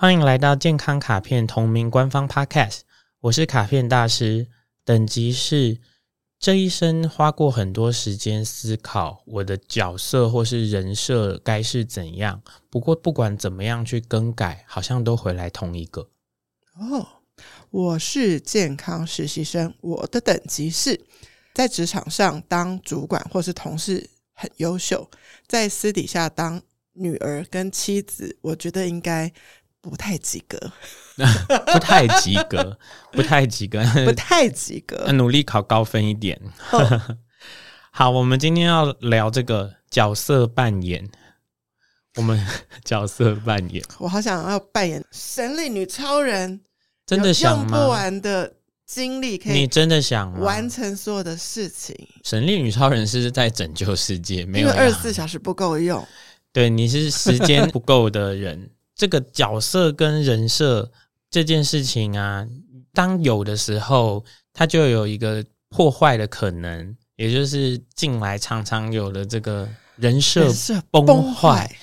欢迎来到健康卡片同名官方 Podcast，我是卡片大师，等级是这一生花过很多时间思考我的角色或是人设该是怎样，不过不管怎么样去更改，好像都回来同一个。哦，我是健康实习生，我的等级是在职场上当主管或是同事很优秀，在私底下当女儿跟妻子，我觉得应该。不太及格，不太及格，不太及格，不太及格，努力考高分一点。Oh. 好，我们今天要聊这个角色扮演。我们角色扮演，我好想要扮演神力女超人，真的想吗？用不完的精力可以，你真的想完成所有的事情？神力女超人是在拯救世界，没有二十四小时不够用。对，你是时间不够的人。这个角色跟人设这件事情啊，当有的时候，它就有一个破坏的可能，也就是进来常常有的这个人设崩坏。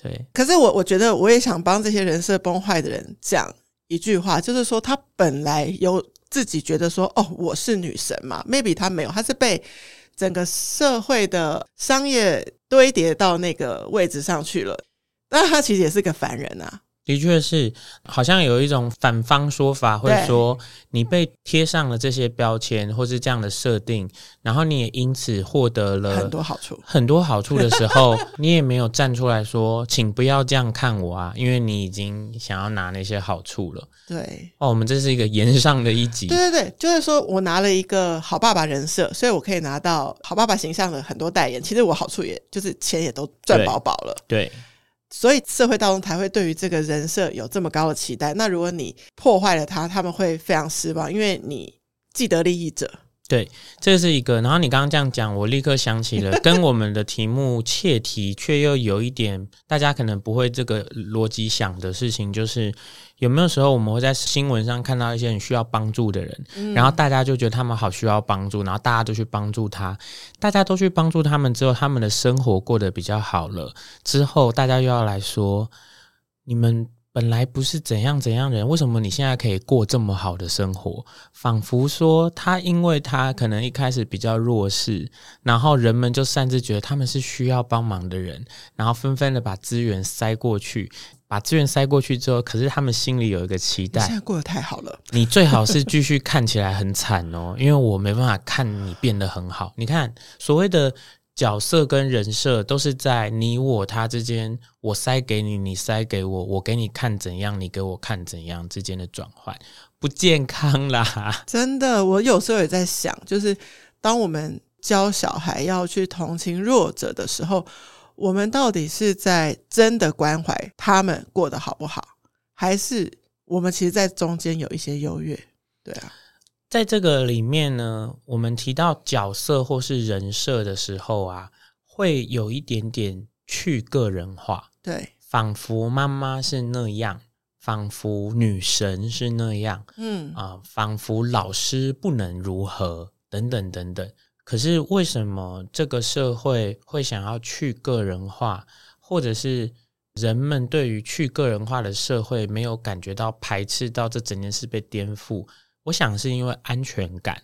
对，可是我我觉得我也想帮这些人设崩坏的人讲一句话，就是说他本来有自己觉得说，哦，我是女神嘛，maybe 他没有，他是被整个社会的商业堆叠到那个位置上去了。那他其实也是个凡人啊，的确是，好像有一种反方说法会说，你被贴上了这些标签或是这样的设定，然后你也因此获得了很多好处，很多好处的时候，你也没有站出来说，请不要这样看我啊，因为你已经想要拿那些好处了。对，哦，我们这是一个言上的一集。对对对，就是说我拿了一个好爸爸人设，所以我可以拿到好爸爸形象的很多代言，其实我好处也就是钱也都赚饱饱了。对。对所以社会大众才会对于这个人设有这么高的期待。那如果你破坏了他，他们会非常失望，因为你既得利益者。对，这是一个。然后你刚刚这样讲，我立刻想起了 跟我们的题目切题，却又有一点大家可能不会这个逻辑想的事情，就是有没有时候我们会在新闻上看到一些很需要帮助的人，嗯、然后大家就觉得他们好需要帮助，然后大家都去帮助他，大家都去帮助他们之后，他们的生活过得比较好了，之后大家又要来说你们。本来不是怎样怎样人，为什么你现在可以过这么好的生活？仿佛说他，因为他可能一开始比较弱势，然后人们就擅自觉得他们是需要帮忙的人，然后纷纷的把资源塞过去，把资源塞过去之后，可是他们心里有一个期待：现在过得太好了，你最好是继续看起来很惨哦，因为我没办法看你变得很好。你看所谓的。角色跟人设都是在你我他之间，我塞给你，你塞给我，我给你看怎样，你给我看怎样之间的转换，不健康啦！真的，我有时候也在想，就是当我们教小孩要去同情弱者的时候，我们到底是在真的关怀他们过得好不好，还是我们其实，在中间有一些优越？对啊。在这个里面呢，我们提到角色或是人设的时候啊，会有一点点去个人化。对，仿佛妈妈是那样，仿佛女神是那样，嗯啊、呃，仿佛老师不能如何，等等等等。可是为什么这个社会会想要去个人化，或者是人们对于去个人化的社会没有感觉到排斥到这整件事被颠覆？我想是因为安全感，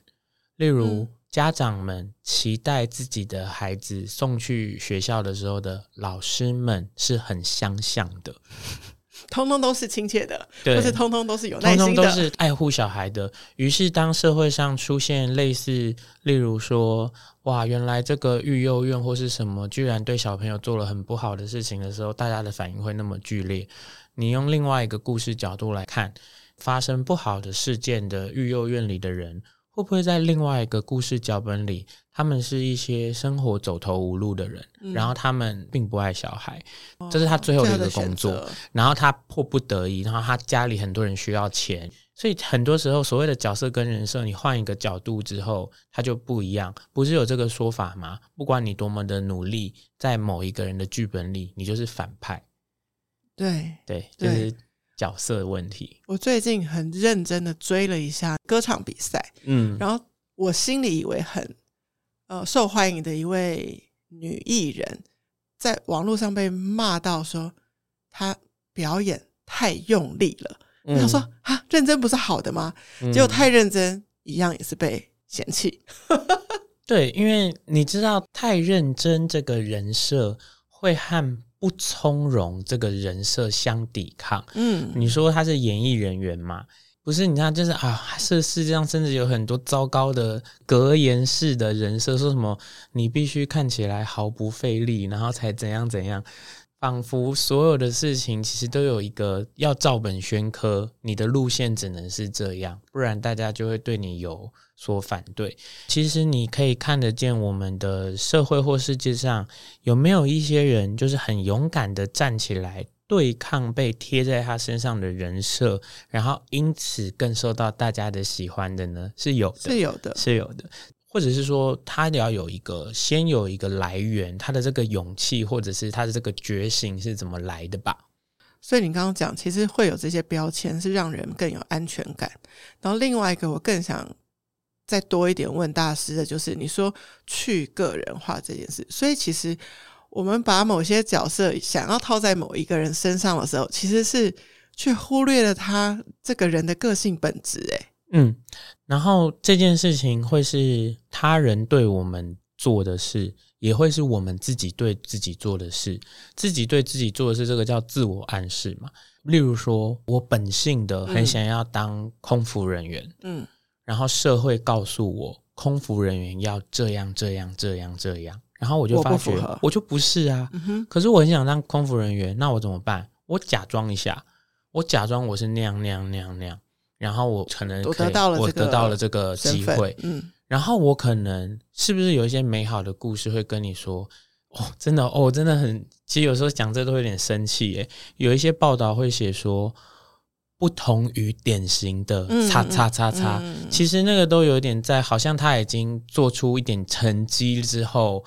例如家长们期待自己的孩子送去学校的时候的老师们是很相像的，通通都是亲切的，对，或是通通都是有耐心的，通通都是爱护小孩的。于是当社会上出现类似，例如说，哇，原来这个育幼院或是什么，居然对小朋友做了很不好的事情的时候，大家的反应会那么剧烈。你用另外一个故事角度来看。发生不好的事件的育幼院里的人，会不会在另外一个故事脚本里，他们是一些生活走投无路的人，嗯、然后他们并不爱小孩，哦、这是他最后的一个工作，然后他迫不得已，然后他家里很多人需要钱。所以很多时候，所谓的角色跟人设，你换一个角度之后，它就不一样。不是有这个说法吗？不管你多么的努力，在某一个人的剧本里，你就是反派。对对，就是角色的问题。我最近很认真的追了一下歌唱比赛，嗯，然后我心里以为很呃受欢迎的一位女艺人，在网络上被骂到说她表演太用力了。他说：“啊，认真不是好的吗？结果太认真，一样也是被嫌弃。嗯 ”对，因为你知道，太认真这个人设会和不从容这个人设相抵抗。嗯，你说他是演艺人员嘛？不是，你看，就是啊，是世界上甚至有很多糟糕的格言式的人设，说什么你必须看起来毫不费力，然后才怎样怎样。仿佛所有的事情其实都有一个要照本宣科，你的路线只能是这样，不然大家就会对你有所反对。其实你可以看得见我们的社会或世界上有没有一些人，就是很勇敢的站起来对抗被贴在他身上的人设，然后因此更受到大家的喜欢的呢？是有的，是有的，是有的。或者是说，他要有一个先有一个来源，他的这个勇气，或者是他的这个觉醒是怎么来的吧？所以你刚刚讲，其实会有这些标签，是让人更有安全感。然后另外一个，我更想再多一点问大师的，就是你说去个人化这件事。所以其实我们把某些角色想要套在某一个人身上的时候，其实是去忽略了他这个人的个性本质。诶。嗯，然后这件事情会是他人对我们做的事，也会是我们自己对自己做的事。自己对自己做的事，这个叫自我暗示嘛。例如说，我本性的很想要当空服人员，嗯，然后社会告诉我，空服人员要这样这样这样这样，然后我就发觉我，我就不是啊。嗯，可是我很想当空服人员，那我怎么办？我假装一下，我假装我是那样那样那样那样。然后我可能可以我得到了，我得到了这个机会，嗯，然后我可能是不是有一些美好的故事会跟你说，哦，真的哦，真的很，其实有时候讲这都有点生气耶。有一些报道会写说，不同于典型的叉叉叉叉，其实那个都有点在，好像他已经做出一点成绩之后，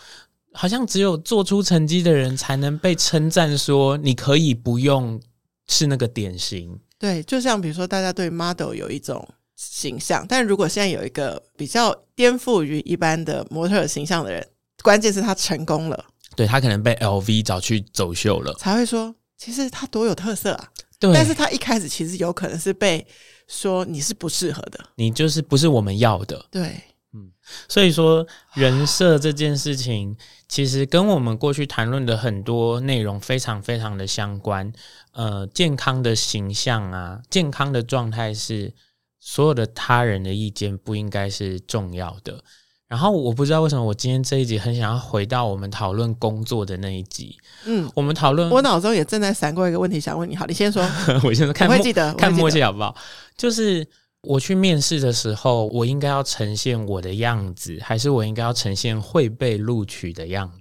好像只有做出成绩的人才能被称赞说，你可以不用是那个典型。对，就像比如说，大家对 model 有一种形象，但如果现在有一个比较颠覆于一般的模特形象的人，关键是他成功了，对，他可能被 LV 找去走秀了，才会说其实他多有特色啊。对，但是他一开始其实有可能是被说你是不适合的，你就是不是我们要的。对，嗯，所以说人设这件事情。其实跟我们过去谈论的很多内容非常非常的相关。呃，健康的形象啊，健康的状态是所有的他人的意见不应该是重要的。然后我不知道为什么我今天这一集很想要回到我们讨论工作的那一集。嗯，我们讨论，我脑中也正在闪过一个问题想问你。好，你先说。我先说看，我会记得，看默契好不好？就是。我去面试的时候，我应该要呈现我的样子，还是我应该要呈现会被录取的样子？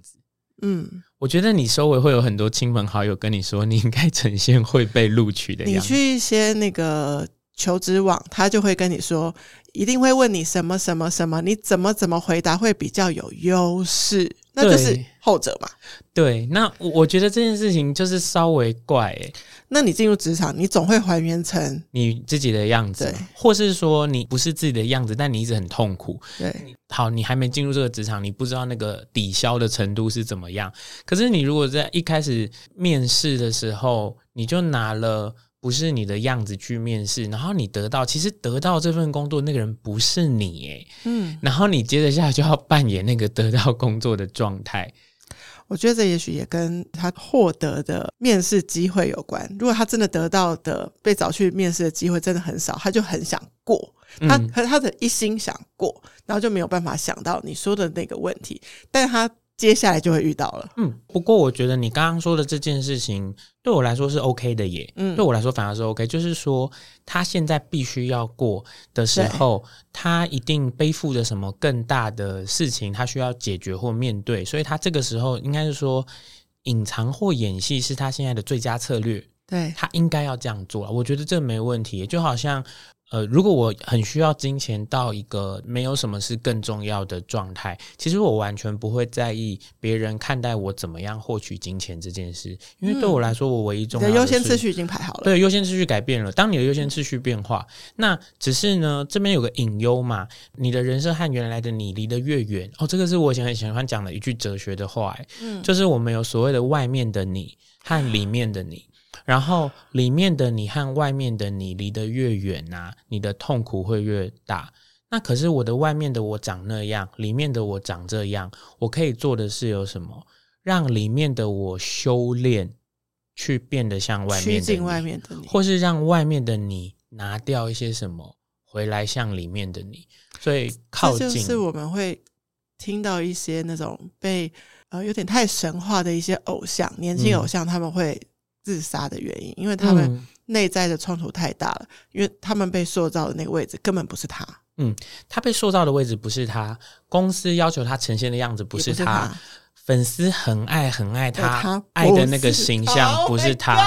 嗯，我觉得你周围会有很多亲朋好友跟你说，你应该呈现会被录取的样子。你去一些那个求职网，他就会跟你说，一定会问你什么什么什么，你怎么怎么回答会比较有优势？那就是后者嘛。对，那我觉得这件事情就是稍微怪诶。那你进入职场，你总会还原成你自己的样子，或是说你不是自己的样子，但你一直很痛苦。对，好，你还没进入这个职场，你不知道那个抵消的程度是怎么样。可是你如果在一开始面试的时候，你就拿了不是你的样子去面试，然后你得到，其实得到这份工作那个人不是你，诶，嗯，然后你接着下来就要扮演那个得到工作的状态。我觉得这也许也跟他获得的面试机会有关。如果他真的得到的被找去面试的机会真的很少，他就很想过，他和他的一心想过，然后就没有办法想到你说的那个问题。但他接下来就会遇到了。嗯，不过我觉得你刚刚说的这件事情对我来说是 OK 的耶。嗯，对我来说反而是 OK，就是说他现在必须要过的时候，他一定背负着什么更大的事情，他需要解决或面对，所以他这个时候应该是说隐藏或演戏是他现在的最佳策略。对，他应该要这样做，我觉得这没问题，就好像。呃，如果我很需要金钱到一个没有什么是更重要的状态，其实我完全不会在意别人看待我怎么样获取金钱这件事，因为对我来说，我唯一重要的优先次序已经排好了。对，优先次序改变了。当你的优先次序变化，那只是呢，这边有个隐忧嘛，你的人生和原来的你离得越远，哦，这个是我以前很喜欢讲的一句哲学的话，嗯，就是我们有所谓的外面的你和里面的你。然后里面的你和外面的你离得越远呐、啊，你的痛苦会越大。那可是我的外面的我长那样，里面的我长这样，我可以做的是有什么？让里面的我修炼，去变得像外面的你，外面的你，或是让外面的你拿掉一些什么，回来像里面的你。所以靠近，就是我们会听到一些那种被呃有点太神话的一些偶像，年轻偶像他们会。自杀的原因，因为他们内在的冲突太大了，嗯，因为他们被塑造的那个位置根本不是他。嗯，他被塑造的位置不是他，公司要求他呈现的样子不是他，是他粉丝很爱很爱他，他爱的那个形象不是他，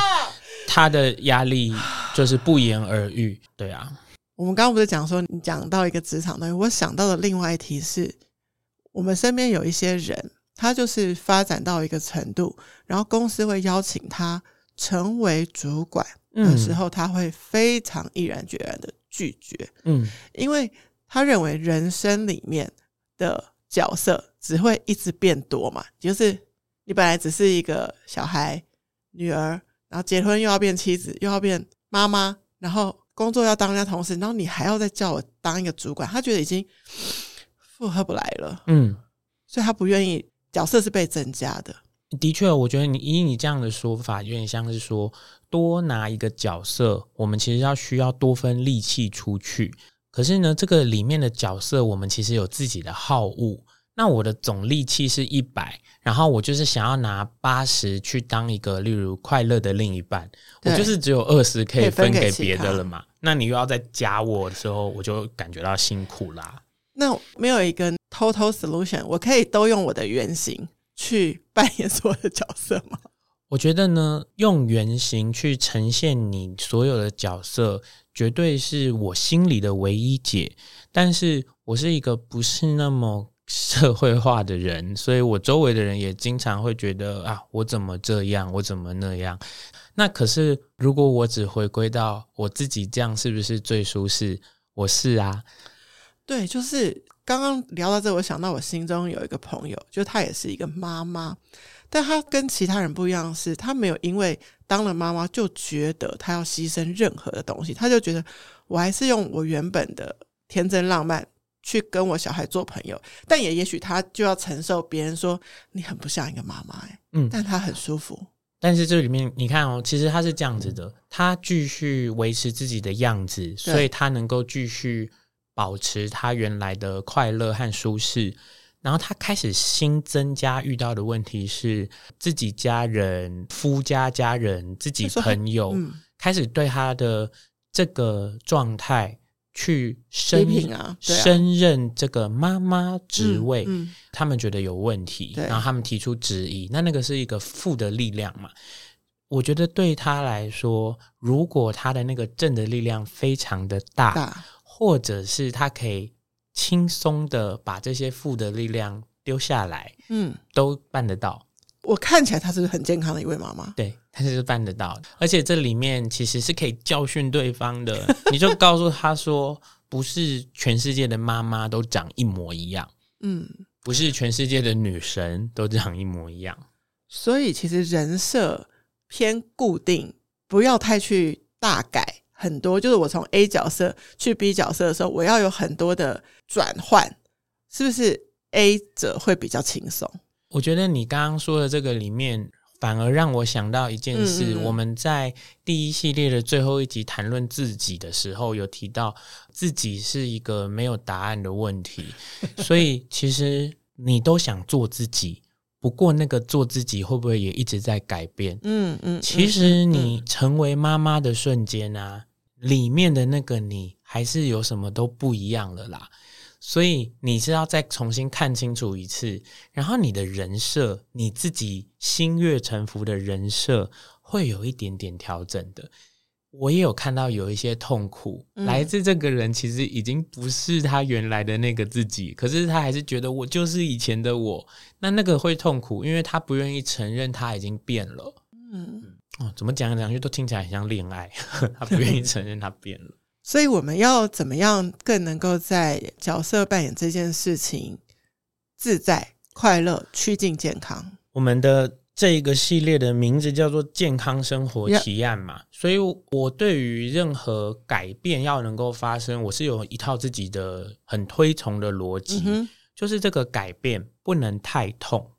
他的压力就是不言而喻。对啊，我们刚刚不是讲说你讲到一个职场东西，我想到的另外一题是，我们身边有一些人，他就是发展到一个程度，然后公司会邀请他。成为主管的时候，他会非常毅然决然的拒绝，嗯，因为他认为人生里面的角色只会一直变多嘛，就是你本来只是一个小孩、女儿，然后结婚又要变妻子，又要变妈妈，然后工作要当人家同事，然后你还要再叫我当一个主管，他觉得已经负荷不来了，嗯，所以他不愿意，角色是被增加的。的确，我觉得你以你这样的说法，有点像是说多拿一个角色，我们其实要需要多分力气出去。可是呢，这个里面的角色，我们其实有自己的好恶。那我的总力气是一百，然后我就是想要拿八十去当一个，例如快乐的另一半，我就是只有二十可以分给别的了嘛。那你又要再加我的时候，我就感觉到辛苦啦。那没有一个 total solution，我可以都用我的原型。去扮演所有的角色吗？我觉得呢，用原型去呈现你所有的角色，绝对是我心里的唯一解。但是我是一个不是那么社会化的人，所以我周围的人也经常会觉得啊，我怎么这样，我怎么那样。那可是，如果我只回归到我自己，这样是不是最舒适？我是啊，对，就是。刚刚聊到这，我想到我心中有一个朋友，就她也是一个妈妈，但她跟其他人不一样的是，她没有因为当了妈妈就觉得她要牺牲任何的东西，她就觉得我还是用我原本的天真浪漫去跟我小孩做朋友，但也也许她就要承受别人说你很不像一个妈妈，哎，嗯，但她很舒服。但是这里面你看哦，其实他是这样子的，他继续维持自己的样子，所以他能够继续。保持他原来的快乐和舒适，然后他开始新增加遇到的问题是自己家人、夫家家人、自己朋友、嗯、开始对他的这个状态去升啊，升任这个妈妈职位，嗯嗯、他们觉得有问题，然后他们提出质疑。那那个是一个负的力量嘛？我觉得对他来说，如果他的那个正的力量非常的大。大或者是他可以轻松的把这些负的力量丢下来，嗯，都办得到。我看起来她是很健康的一位妈妈，对，她是办得到。而且这里面其实是可以教训对方的，你就告诉她说，不是全世界的妈妈都长一模一样，嗯，不是全世界的女神都长一模一样。所以其实人设偏固定，不要太去大改。很多就是我从 A 角色去 B 角色的时候，我要有很多的转换，是不是 A 者会比较轻松？我觉得你刚刚说的这个里面，反而让我想到一件事。嗯嗯，我们在第一系列的最后一集谈论自己的时候，有提到自己是一个没有答案的问题，所以其实你都想做自己，不过那个做自己会不会也一直在改变？嗯嗯，其实你成为妈妈的瞬间啊，里面的那个你还是有什么都不一样了啦。所以你是要再重新看清楚一次，然后你的人设，你自己心悦诚服的人设会有一点点调整的。我也有看到有一些痛苦，嗯、来自这个人其实已经不是他原来的那个自己，可是他还是觉得我就是以前的我。那那个会痛苦，因为他不愿意承认他已经变了。嗯，哦，怎么讲来讲去都听起来很像恋爱，他不愿意承认他变了。所以我们要怎么样更能够在角色扮演这件事情自在、快乐、趋近健康？我们的这一个系列的名字叫做“健康生活提案”嘛，所以我对于任何改变要能够发生，我是有一套自己的很推崇的逻辑，嗯、就是这个改变不能太痛，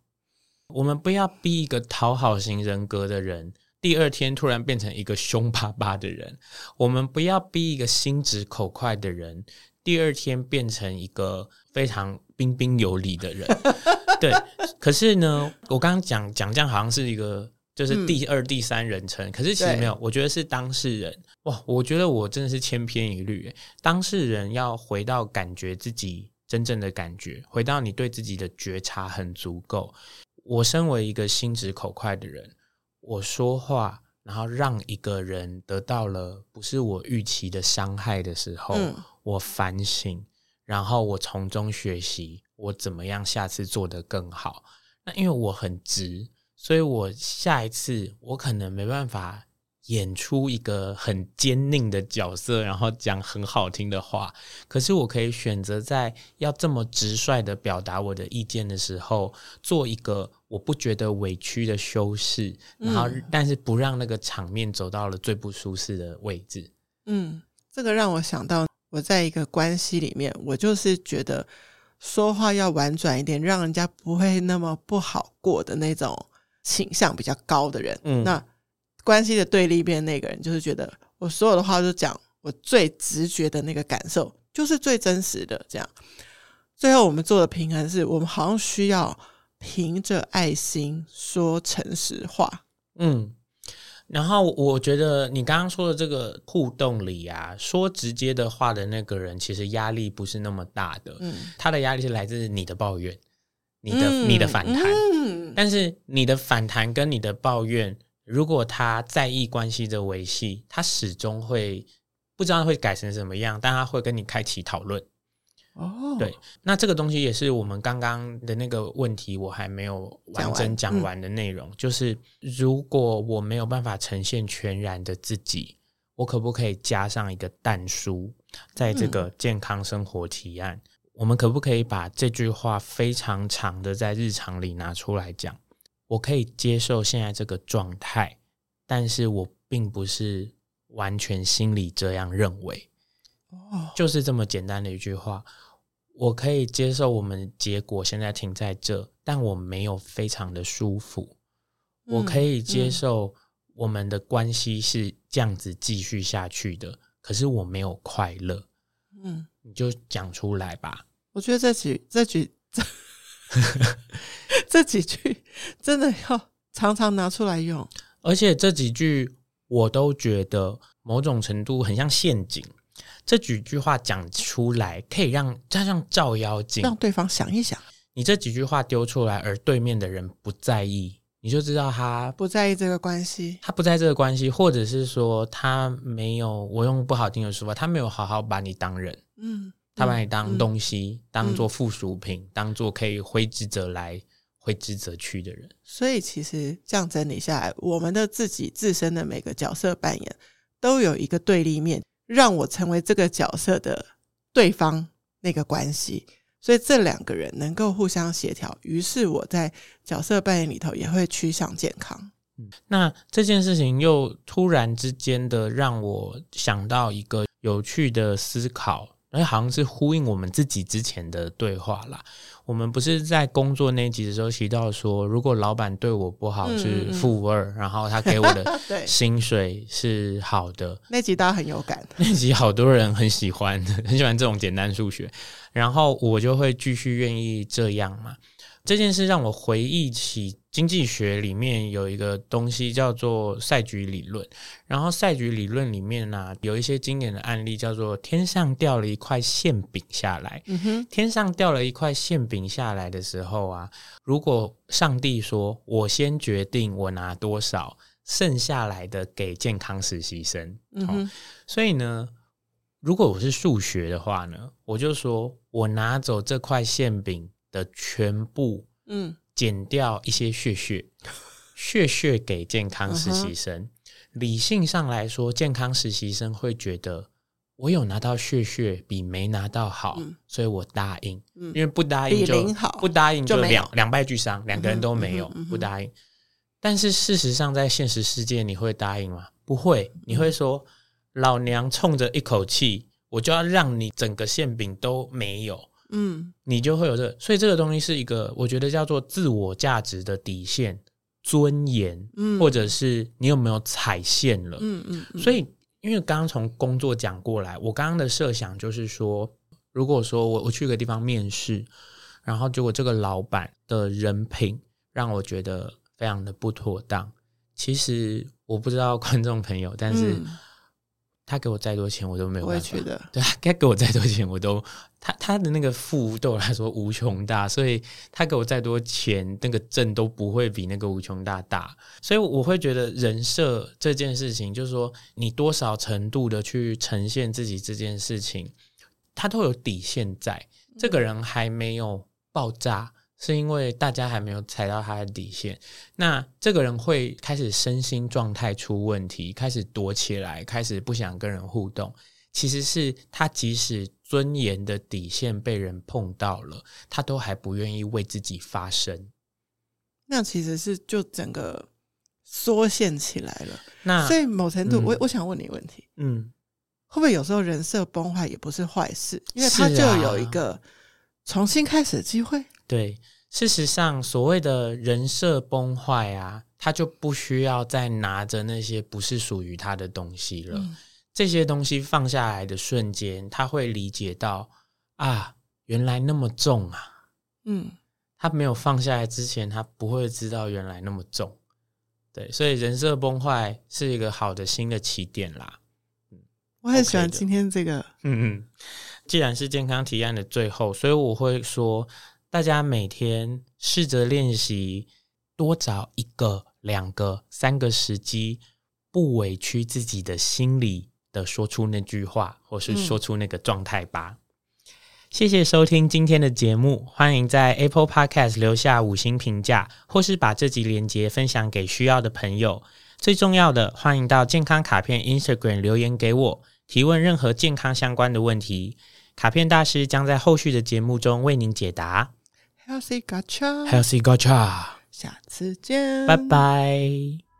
我们不要逼一个讨好型人格的人。第二天突然变成一个凶巴巴的人，我们不要逼一个心直口快的人，第二天变成一个非常彬彬有礼的人。对，可是呢，我刚刚讲讲这样好像是一个就是第二、嗯、第三人称，可是其实没有，我觉得是当事人。哇，我觉得我真的是千篇一律。当事人要回到感觉自己真正的感觉，回到你对自己的觉察很足够。我身为一个心直口快的人。我说话，然后让一个人得到了不是我预期的伤害的时候，嗯、我反省，然后我从中学习，我怎么样下次做得更好。那因为我很直，所以我下一次我可能没办法。演出一个很坚定的角色，然后讲很好听的话。可是我可以选择在要这么直率的表达我的意见的时候，做一个我不觉得委屈的修饰，然后但是不让那个场面走到了最不舒适的位置。嗯，这个让我想到我在一个关系里面，我就是觉得说话要婉转一点，让人家不会那么不好过的那种倾向比较高的人。嗯，那。关系的对立面那个人，就是觉得我所有的话都讲我最直觉的那个感受，就是最真实的。这样，最后我们做的平衡是，我们好像需要凭着爱心说诚实话。嗯，然后我觉得你刚刚说的这个互动里啊，说直接的话的那个人，其实压力不是那么大的。嗯，他的压力是来自你的抱怨，你的、嗯、你的反弹。嗯，但是你的反弹跟你的抱怨。如果他在意关系的维系，他始终会不知道会改成什么样，但他会跟你开启讨论。哦，对，那这个东西也是我们刚刚的那个问题，我还没有完整讲完的内容，嗯、就是如果我没有办法呈现全然的自己，我可不可以加上一个但书，在这个健康生活提案，嗯、我们可不可以把这句话非常长的在日常里拿出来讲？我可以接受现在这个状态，但是我并不是完全心里这样认为。哦，就是这么简单的一句话。我可以接受我们结果现在停在这，但我没有非常的舒服。我可以接受我们的关系是这样子继续下去的，可是我没有快乐。嗯，你就讲出来吧。我觉得这几这几这。这几句真的要常常拿出来用，而且这几句我都觉得某种程度很像陷阱。这几句话讲出来，可以让加上照妖镜，让对方想一想。你这几句话丢出来，而对面的人不在意，你就知道他不在意这个关系，他不在这个关系，或者是说他没有，我用不好听的说法，他没有好好把你当人。嗯。他把你当东西，嗯、当做附属品，嗯、当做可以挥之则来、挥之则去的人。所以，其实这样整理下来，我们的自己自身的每个角色扮演都有一个对立面，让我成为这个角色的对方那个关系。所以，这两个人能够互相协调，于是我在角色扮演里头也会趋向健康。那这件事情又突然之间的让我想到一个有趣的思考。哎，好像是呼应我们自己之前的对话啦。我们不是在工作那集的时候提到说，如果老板对我不好是负二，然后他给我的 薪水是好的。那集大家很有感，那集好多人很喜欢，很喜欢这种简单数学。然后我就会继续愿意这样嘛。这件事让我回忆起经济学里面有一个东西叫做赛局理论，然后赛局理论里面呢、啊，有一些经典的案例叫做天上掉了一块馅饼下来。嗯哼，天上掉了一块馅饼下来的时候啊，如果上帝说我先决定我拿多少，剩下来的给健康实习生。嗯哼，所以呢。如果我是数学的话呢，我就说我拿走这块馅饼的全部，嗯，减掉一些血血，血血给健康实习生。嗯、理性上来说，健康实习生会觉得我有拿到血血比没拿到好，嗯、所以我答应。嗯、因为不答应就不答应就两两败俱伤，两个人都没有、不答应。但是事实上，在现实世界，你会答应吗？不会，你会说。老娘冲着一口气，我就要让你整个馅饼都没有，嗯，你就会有这个，所以这个东西是一个，我觉得叫做自我价值的底线、尊严，嗯，或者是你有没有踩线了，嗯嗯。嗯，所以，因为刚刚从工作讲过来，我刚刚的设想就是说，如果说我我去个地方面试，然后结果这个老板的人品让我觉得非常的不妥当，其实我不知道观众朋友，但是。嗯他给我再多钱，我都没有办法。对，他该给我再多钱，我都他他的那个负对我来说无穷大，所以他给我再多钱，那个挣都不会比那个无穷大大。所以我会觉得人设这件事情，就是说你多少程度的去呈现自己这件事情，他都有底线在。这个人还没有爆炸。是因为大家还没有踩到他的底线，那这个人会开始身心状态出问题，开始躲起来，开始不想跟人互动。其实是他即使尊严的底线被人碰到了，他都还不愿意为自己发声。那其实是就整个缩限起来了。那所以某程度，嗯、我我想问你一个问题，嗯，会不会有时候人设崩坏也不是坏事，因为他就有一个重新开始的机会。对，事实上，所谓的人设崩坏啊，他就不需要再拿着那些不是属于他的东西了。嗯、这些东西放下来的瞬间，他会理解到啊，原来那么重啊。嗯，他没有放下来之前，他不会知道原来那么重。对，所以人设崩坏是一个好的新的起点啦。嗯，我很喜欢今天这个。嗯嗯，既然是健康提案的最后，所以我会说。大家每天试着练习，多找一个、两个、三个时机，不委屈自己的心里的说出那句话，或是说出那个状态吧。谢谢收听今天的节目，欢迎在 Apple Podcast 留下五星评价，或是把这集连接分享给需要的朋友。最重要的，欢迎到健康卡片 Instagram 留言给我，提问任何健康相关的问题，卡片大师将在后续的节目中为您解答。Healthy Gacha，Healthy Gacha，下次见，拜拜。